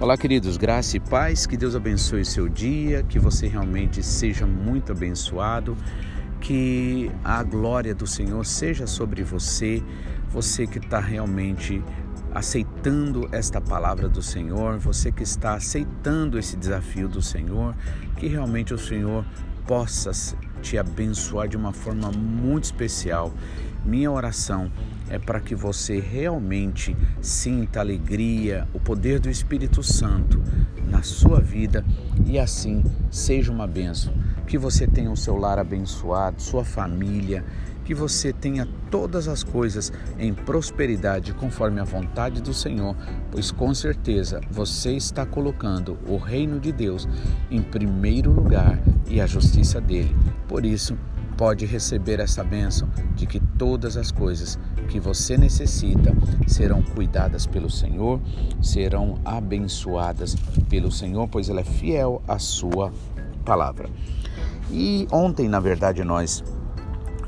Olá, queridos, graça e paz, que Deus abençoe seu dia, que você realmente seja muito abençoado, que a glória do Senhor seja sobre você, você que está realmente aceitando esta palavra do Senhor, você que está aceitando esse desafio do Senhor, que realmente o Senhor possa te abençoar de uma forma muito especial. Minha oração é para que você realmente sinta alegria, o poder do Espírito Santo na sua vida e assim seja uma benção. Que você tenha o seu lar abençoado, sua família, que você tenha todas as coisas em prosperidade conforme a vontade do Senhor, pois com certeza você está colocando o reino de Deus em primeiro lugar e a justiça dele. Por isso, pode receber essa bênção de que todas as coisas que você necessita serão cuidadas pelo Senhor, serão abençoadas pelo Senhor, pois Ele é fiel à Sua palavra. E ontem, na verdade, nós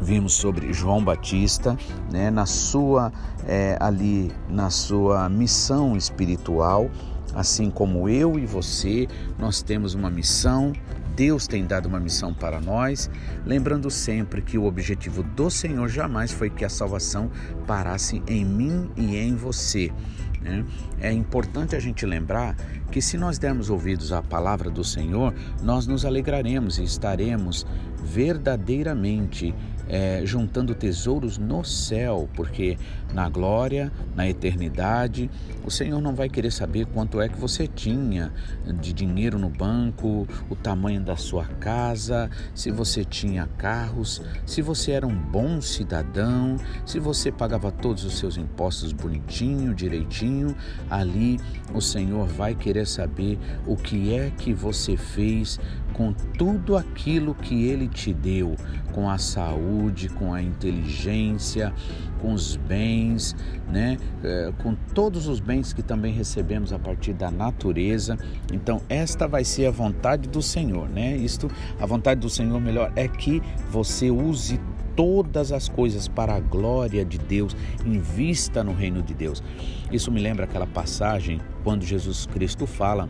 vimos sobre João Batista, né, na sua é, ali na sua missão espiritual, assim como eu e você, nós temos uma missão Deus tem dado uma missão para nós, lembrando sempre que o objetivo do Senhor jamais foi que a salvação parasse em mim e em você. Né? É importante a gente lembrar que se nós dermos ouvidos à palavra do Senhor, nós nos alegraremos e estaremos verdadeiramente é, juntando tesouros no céu, porque na glória, na eternidade, o Senhor não vai querer saber quanto é que você tinha de dinheiro no banco, o tamanho da sua casa, se você tinha carros, se você era um bom cidadão, se você pagava todos os seus impostos bonitinho, direitinho. Ali o Senhor vai querer saber o que é que você fez com tudo aquilo que Ele te deu, com a saúde, com a inteligência, com os bens, né? É, com todos os bens que também recebemos a partir da natureza. Então, esta vai ser a vontade do Senhor, né? Isto, a vontade do Senhor melhor é que você use todas as coisas para a glória de Deus, invista no reino de Deus. Isso me lembra aquela passagem quando Jesus Cristo fala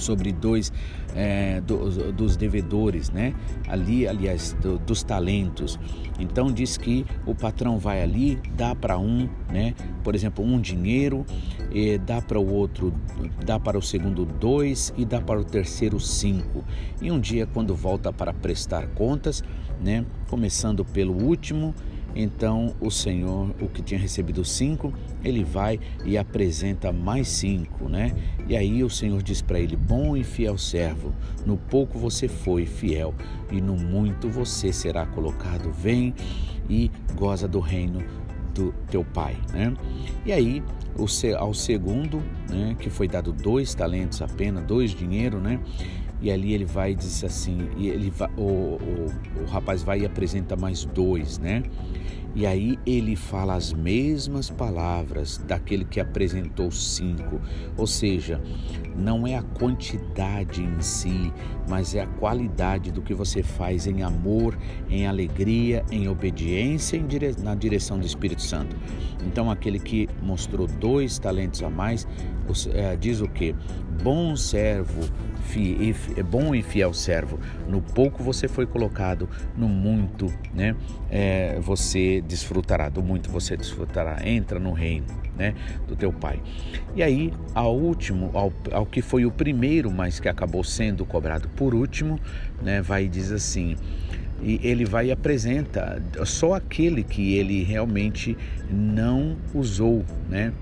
sobre dois é, dos, dos, devedores, né? Ali, aliás, do, dos talentos. Então diz que o patrão vai ali, dá para um, né? Por exemplo, um dinheiro, dá para o outro, dá para o segundo dois e dá para o terceiro cinco. E um dia, quando volta para prestar contas, né? Começando pelo último, então o Senhor, o que tinha recebido cinco, ele vai e apresenta mais cinco, né? E aí o Senhor diz para ele: Bom e fiel servo, no pouco você foi fiel, e no muito você será colocado. Vem e goza do reino do teu pai, né? E aí ao segundo, né, que foi dado dois talentos apenas, dois dinheiro, né? E ali ele vai e diz assim, e ele vai, o, o, o rapaz vai e apresenta mais dois, né? E aí ele fala as mesmas palavras daquele que apresentou cinco, ou seja, não é a quantidade em si, mas é a qualidade do que você faz em amor, em alegria, em obediência em dire... na direção do Espírito Santo. Então, aquele que mostrou dois talentos a mais, diz o que? Bom servo, fi... bom e fiel servo, no pouco você foi colocado, no muito, né? É, você desfrutará, do muito você desfrutará. Entra no reino né, do teu pai. E aí, ao último, ao, ao que foi o primeiro, mas que acabou sendo cobrado por último, né, vai e diz assim: e ele vai e apresenta só aquele que ele realmente não usou, né?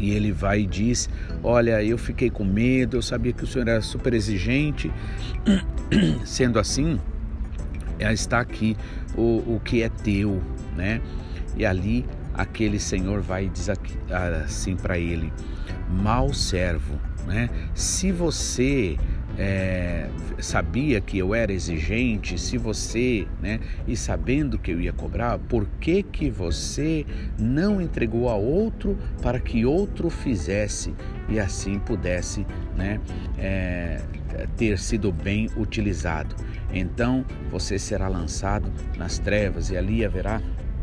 E ele vai e diz: Olha, eu fiquei com medo, eu sabia que o senhor era super exigente. Sendo assim, está aqui o, o que é teu, né? E ali aquele senhor vai e diz assim para ele: Mal servo, né? Se você é, sabia que eu era exigente, se você, né, e sabendo que eu ia cobrar, por que que você não entregou a outro para que outro fizesse e assim pudesse, né, é, ter sido bem utilizado? Então você será lançado nas trevas e ali haverá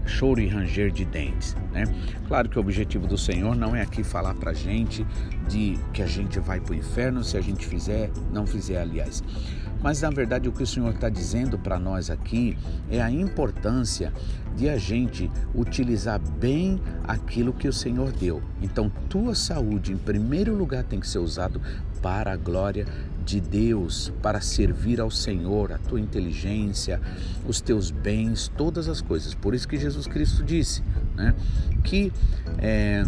choro e ranger de dentes. Né? Claro que o objetivo do Senhor não é aqui falar para gente de que a gente vai para o inferno se a gente fizer, não fizer, aliás. Mas na verdade o que o Senhor está dizendo para nós aqui é a importância de a gente utilizar bem aquilo que o Senhor deu. Então, tua saúde, em primeiro lugar, tem que ser usado para a glória de Deus, para servir ao Senhor, a tua inteligência, os teus bens, todas as coisas. Por isso que Jesus Cristo disse né, que é,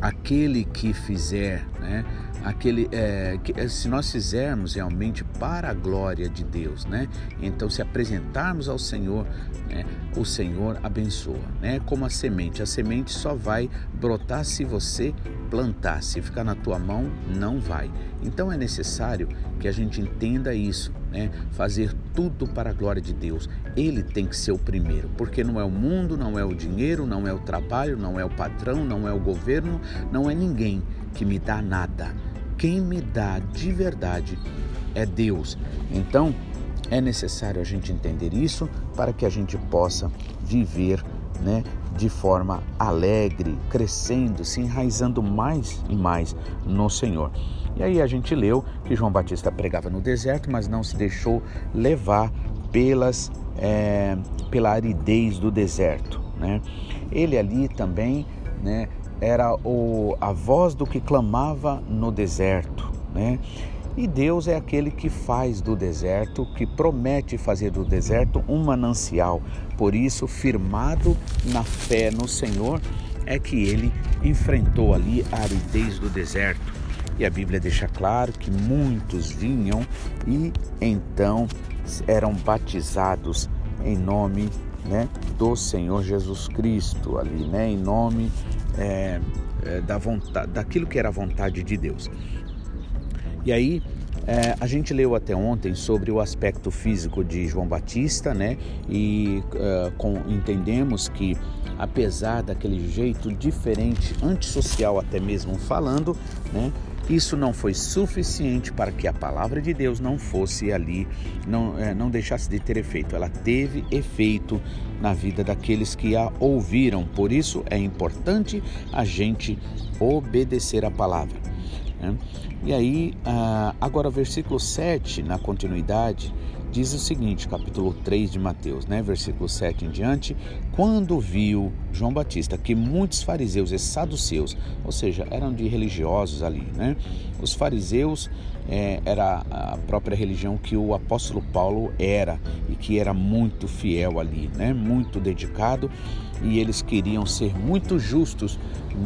aquele que fizer, né, aquele é, que, é, se nós fizermos realmente para a glória de Deus, né? Então, se apresentarmos ao Senhor, né, o Senhor abençoa, né? Como a semente, a semente só vai brotar se você plantar, se ficar na tua mão, não vai. Então é necessário que a gente entenda isso, né? Fazer tudo para a glória de Deus. Ele tem que ser o primeiro, porque não é o mundo, não é o dinheiro, não é o trabalho, não é o patrão, não é o governo, não é ninguém que me dá nada. Quem me dá de verdade é Deus. Então, é necessário a gente entender isso para que a gente possa viver né, de forma alegre, crescendo, se enraizando mais e mais no Senhor. E aí a gente leu que João Batista pregava no deserto, mas não se deixou levar pelas, é, pela aridez do deserto. Né? Ele ali também né, era o, a voz do que clamava no deserto, né? E Deus é aquele que faz do deserto, que promete fazer do deserto um manancial. Por isso, firmado na fé no Senhor, é que ele enfrentou ali a aridez do deserto. E a Bíblia deixa claro que muitos vinham e então eram batizados em nome né, do Senhor Jesus Cristo ali, né, em nome é, é, da vontade, daquilo que era a vontade de Deus. E aí é, a gente leu até ontem sobre o aspecto físico de João Batista, né? E uh, com, entendemos que apesar daquele jeito diferente, antissocial até mesmo falando, né? Isso não foi suficiente para que a palavra de Deus não fosse ali, não, é, não deixasse de ter efeito. Ela teve efeito na vida daqueles que a ouviram. Por isso é importante a gente obedecer a palavra. Né? E aí, ah, agora, versículo 7, na continuidade, diz o seguinte, capítulo 3 de Mateus, né, versículo 7 em diante, quando viu João Batista que muitos fariseus e saduceus, ou seja, eram de religiosos ali, né? Os fariseus é, era a própria religião que o apóstolo Paulo era e que era muito fiel ali, né? Muito dedicado e eles queriam ser muito justos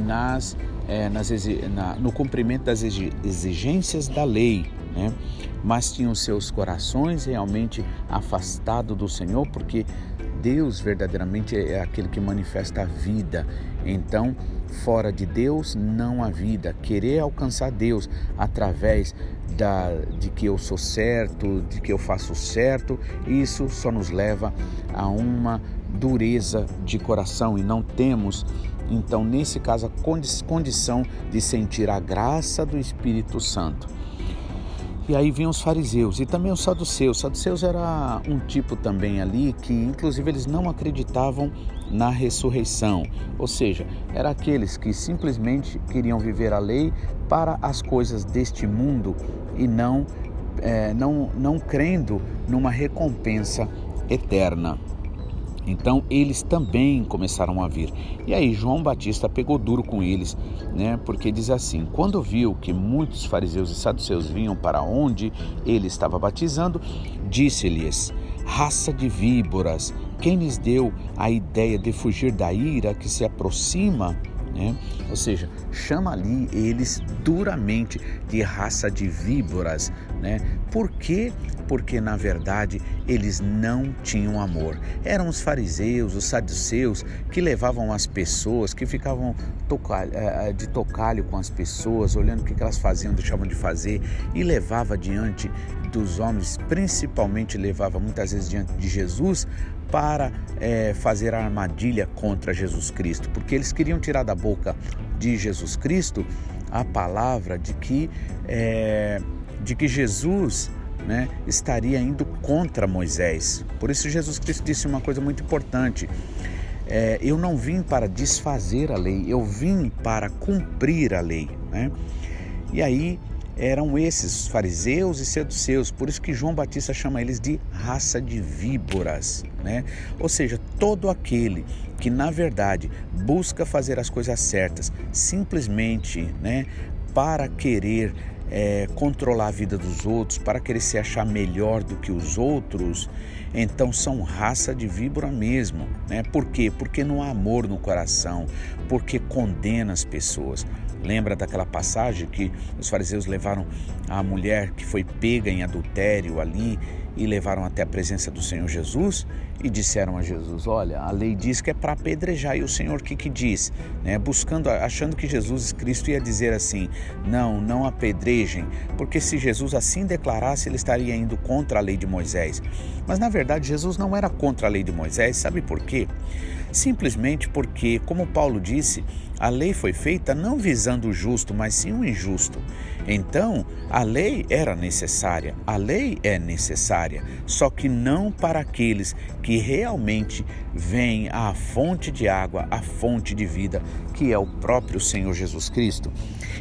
nas, é, nas na, no cumprimento das exigências da lei, né? mas tinham seus corações realmente afastados do Senhor, porque Deus verdadeiramente é aquele que manifesta a vida. Então, fora de Deus não há vida. Querer alcançar Deus através da, de que eu sou certo, de que eu faço certo, isso só nos leva a uma dureza de coração e não temos então, nesse caso, a condição de sentir a graça do Espírito Santo. E aí vinham os fariseus e também os saduceus. Saduceus era um tipo também ali que, inclusive, eles não acreditavam na ressurreição. Ou seja, eram aqueles que simplesmente queriam viver a lei para as coisas deste mundo e não, é, não, não crendo numa recompensa eterna. Então eles também começaram a vir. E aí João Batista pegou duro com eles, né? Porque diz assim: quando viu que muitos fariseus e saduceus vinham para onde ele estava batizando, disse-lhes: raça de víboras, quem lhes deu a ideia de fugir da ira que se aproxima? Né? Ou seja, chama ali eles duramente de raça de víboras. Né? Por quê? Porque na verdade eles não tinham amor. Eram os fariseus, os saduceus que levavam as pessoas, que ficavam eh, eh, de tocalho com as pessoas, olhando o que elas faziam, deixavam de fazer e levava diante dos homens, principalmente levava muitas vezes diante de Jesus, para é, fazer a armadilha contra Jesus Cristo, porque eles queriam tirar da boca de Jesus Cristo a palavra de que, é, de que Jesus né, estaria indo contra Moisés. Por isso, Jesus Cristo disse uma coisa muito importante. é, eu não vim para desfazer a lei, eu vim para cumprir a lei. Né? E aí eram esses fariseus e seduceus, por isso que João Batista chama eles de raça de víboras, né? Ou seja, todo aquele que na verdade busca fazer as coisas certas, simplesmente, né, para querer é, controlar a vida dos outros, para querer se achar melhor do que os outros, então são raça de víbora mesmo. Né? Por quê? Porque não há amor no coração, porque condena as pessoas. Lembra daquela passagem que os fariseus levaram a mulher que foi pega em adultério ali e levaram até a presença do Senhor Jesus e disseram a Jesus: Olha, a lei diz que é para apedrejar. E o Senhor o que, que diz? Né? Buscando, achando que Jesus Cristo ia dizer assim: Não, não apedrejem, porque se Jesus assim declarasse, ele estaria indo contra a lei de Moisés. Mas na verdade, Jesus não era contra a lei de Moisés, sabe por quê? Simplesmente porque, como Paulo disse, a lei foi feita não visando o justo, mas sim o injusto. Então, a lei era necessária, a lei é necessária, só que não para aqueles que realmente vêm à fonte de água, à fonte de vida, que é o próprio Senhor Jesus Cristo.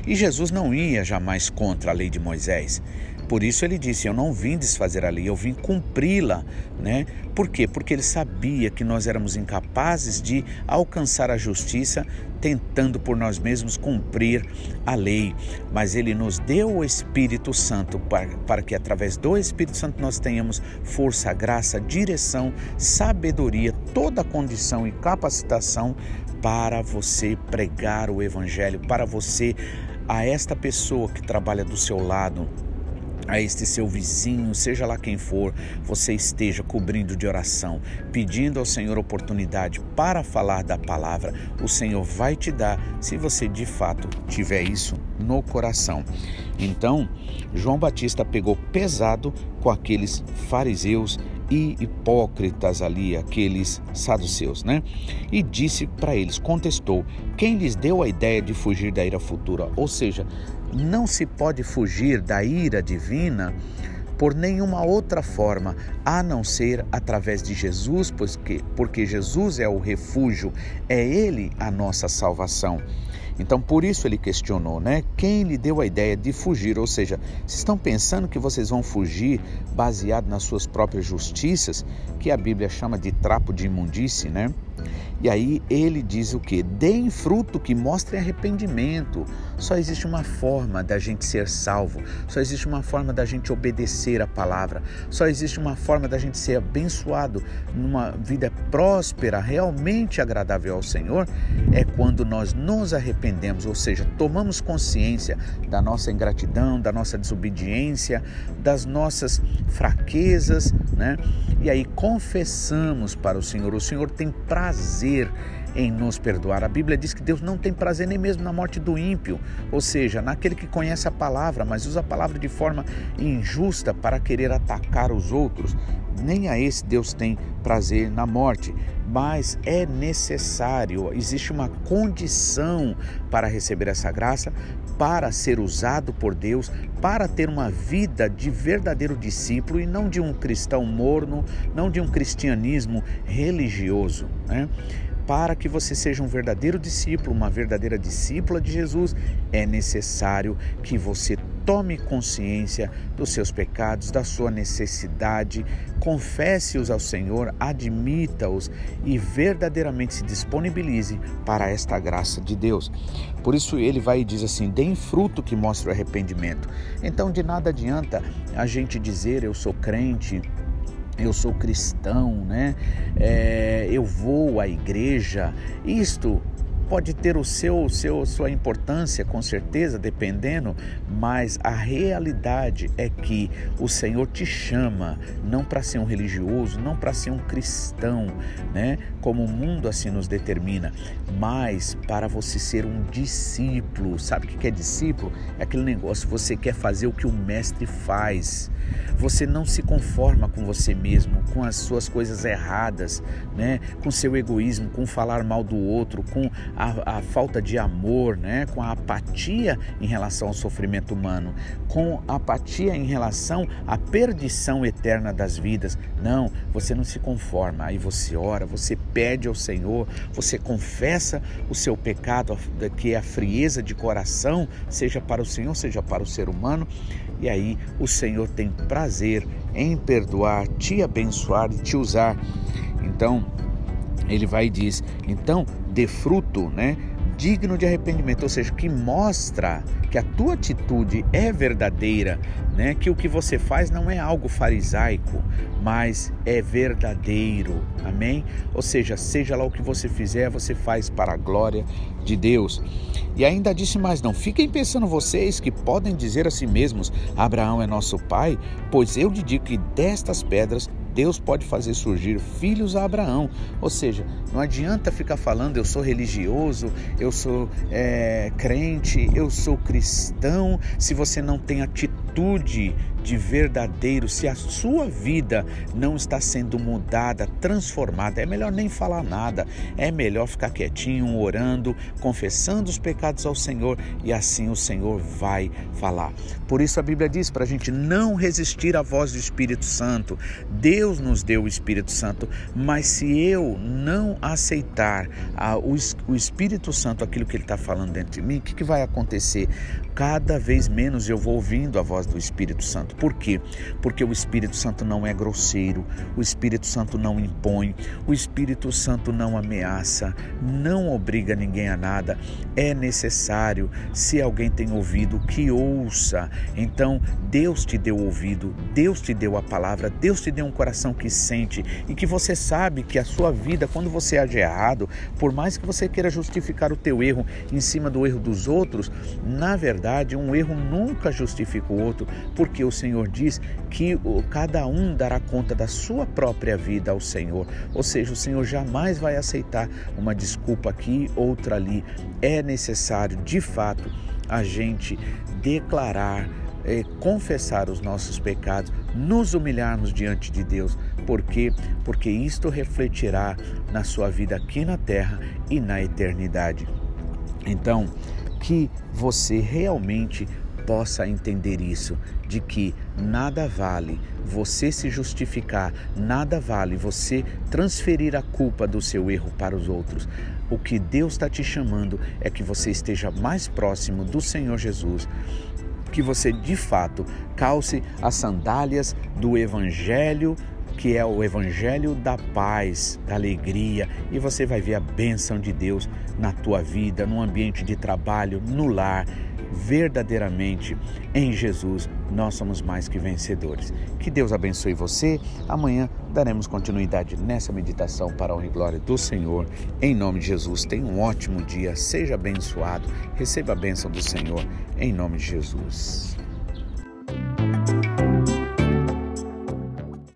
E Jesus não ia jamais contra a lei de Moisés. Por isso ele disse: Eu não vim desfazer a lei, eu vim cumpri-la. Né? Por quê? Porque ele sabia que nós éramos incapazes de alcançar a justiça tentando por nós mesmos cumprir a lei. Mas ele nos deu o Espírito Santo para, para que através do Espírito Santo nós tenhamos força, graça, direção, sabedoria, toda a condição e capacitação para você pregar o Evangelho, para você, a esta pessoa que trabalha do seu lado, a este seu vizinho, seja lá quem for, você esteja cobrindo de oração, pedindo ao Senhor oportunidade para falar da palavra, o Senhor vai te dar se você de fato tiver isso no coração. Então, João Batista pegou pesado com aqueles fariseus e hipócritas ali, aqueles saduceus, né? E disse para eles, contestou: quem lhes deu a ideia de fugir da ira futura? Ou seja, não se pode fugir da ira divina por nenhuma outra forma a não ser através de Jesus, porque, porque Jesus é o refúgio, é Ele a nossa salvação. Então, por isso ele questionou, né? Quem lhe deu a ideia de fugir? Ou seja, vocês estão pensando que vocês vão fugir baseado nas suas próprias justiças, que a Bíblia chama de trapo de imundície, né? E aí ele diz o que? Deem fruto que mostre arrependimento. Só existe uma forma da gente ser salvo, só existe uma forma da gente obedecer a palavra, só existe uma forma da gente ser abençoado numa vida próspera, realmente agradável ao Senhor, é quando nós nos arrependemos, ou seja, tomamos consciência da nossa ingratidão, da nossa desobediência, das nossas fraquezas, né? E aí confessamos para o Senhor. O Senhor tem prazer em nos perdoar. A Bíblia diz que Deus não tem prazer nem mesmo na morte do ímpio, ou seja, naquele que conhece a palavra, mas usa a palavra de forma injusta para querer atacar os outros. Nem a esse Deus tem prazer na morte, mas é necessário, existe uma condição para receber essa graça, para ser usado por Deus, para ter uma vida de verdadeiro discípulo e não de um cristão morno, não de um cristianismo religioso. Né? Para que você seja um verdadeiro discípulo, uma verdadeira discípula de Jesus, é necessário que você tome consciência dos seus pecados, da sua necessidade, confesse-os ao Senhor, admita-os e verdadeiramente se disponibilize para esta graça de Deus. Por isso ele vai e diz assim: deem fruto que mostre o arrependimento. Então de nada adianta a gente dizer eu sou crente, eu sou cristão, né? É, eu vou à igreja. Isto pode ter o seu, o seu, sua importância, com certeza, dependendo, mas a realidade é que o Senhor te chama não para ser um religioso, não para ser um cristão, né? Como o mundo assim nos determina, mas para você ser um discípulo. Sabe o que é discípulo? É aquele negócio, você quer fazer o que o mestre faz. Você não se conforma com você mesmo, com as suas coisas erradas, né? com seu egoísmo, com falar mal do outro, com a, a falta de amor, né? com a apatia em relação ao sofrimento humano, com apatia em relação à perdição eterna das vidas. Não, você não se conforma. Aí você ora, você pede ao Senhor, você confessa o seu pecado, que é a frieza de coração, seja para o Senhor, seja para o ser humano, e aí o Senhor tem prazer em perdoar, te abençoar e te usar. Então, ele vai e diz: então dê fruto, né? Digno de arrependimento, ou seja, que mostra que a tua atitude é verdadeira, né? Que o que você faz não é algo farisaico, mas é verdadeiro. Amém? Ou seja, seja lá o que você fizer, você faz para a glória de Deus. E ainda disse mais: não fiquem pensando vocês que podem dizer a si mesmos: Abraão é nosso pai, pois eu lhe digo que destas pedras Deus pode fazer surgir filhos a Abraão. Ou seja, não adianta ficar falando eu sou religioso, eu sou é, crente, eu sou cristão, se você não tem atitude de verdadeiro, se a sua vida não está sendo mudada, transformada, é melhor nem falar nada, é melhor ficar quietinho, orando, confessando os pecados ao Senhor e assim o Senhor vai falar. Por isso a Bíblia diz para a gente não resistir à voz do Espírito Santo. Deus nos deu o Espírito Santo, mas se eu não aceitar a, o, o Espírito Santo, aquilo que ele está falando dentro de mim, o que, que vai acontecer? Cada vez menos eu vou ouvindo a voz do Espírito Santo. Por quê? Porque o Espírito Santo não é grosseiro, o Espírito Santo não impõe, o Espírito Santo não ameaça, não obriga ninguém a nada. É necessário, se alguém tem ouvido, que ouça. Então, Deus te deu ouvido, Deus te deu a palavra, Deus te deu um coração que sente e que você sabe que a sua vida, quando você age errado, por mais que você queira justificar o teu erro em cima do erro dos outros, na verdade, um erro nunca justifica o outro, porque o Senhor diz que cada um dará conta da sua própria vida ao Senhor. Ou seja, o Senhor jamais vai aceitar uma desculpa aqui, outra ali. É necessário, de fato, a gente declarar é, confessar os nossos pecados, nos humilharmos diante de Deus. Por quê? Porque isto refletirá na sua vida aqui na terra e na eternidade. Então, que você realmente possa entender isso, de que nada vale você se justificar, nada vale você transferir a culpa do seu erro para os outros. O que Deus está te chamando é que você esteja mais próximo do Senhor Jesus, que você de fato calce as sandálias do Evangelho que é o evangelho da paz, da alegria, e você vai ver a bênção de Deus na tua vida, no ambiente de trabalho, no lar verdadeiramente em Jesus nós somos mais que vencedores. Que Deus abençoe você. Amanhã daremos continuidade nessa meditação para a honra e glória do Senhor. Em nome de Jesus, tenha um ótimo dia, seja abençoado, receba a bênção do Senhor. Em nome de Jesus.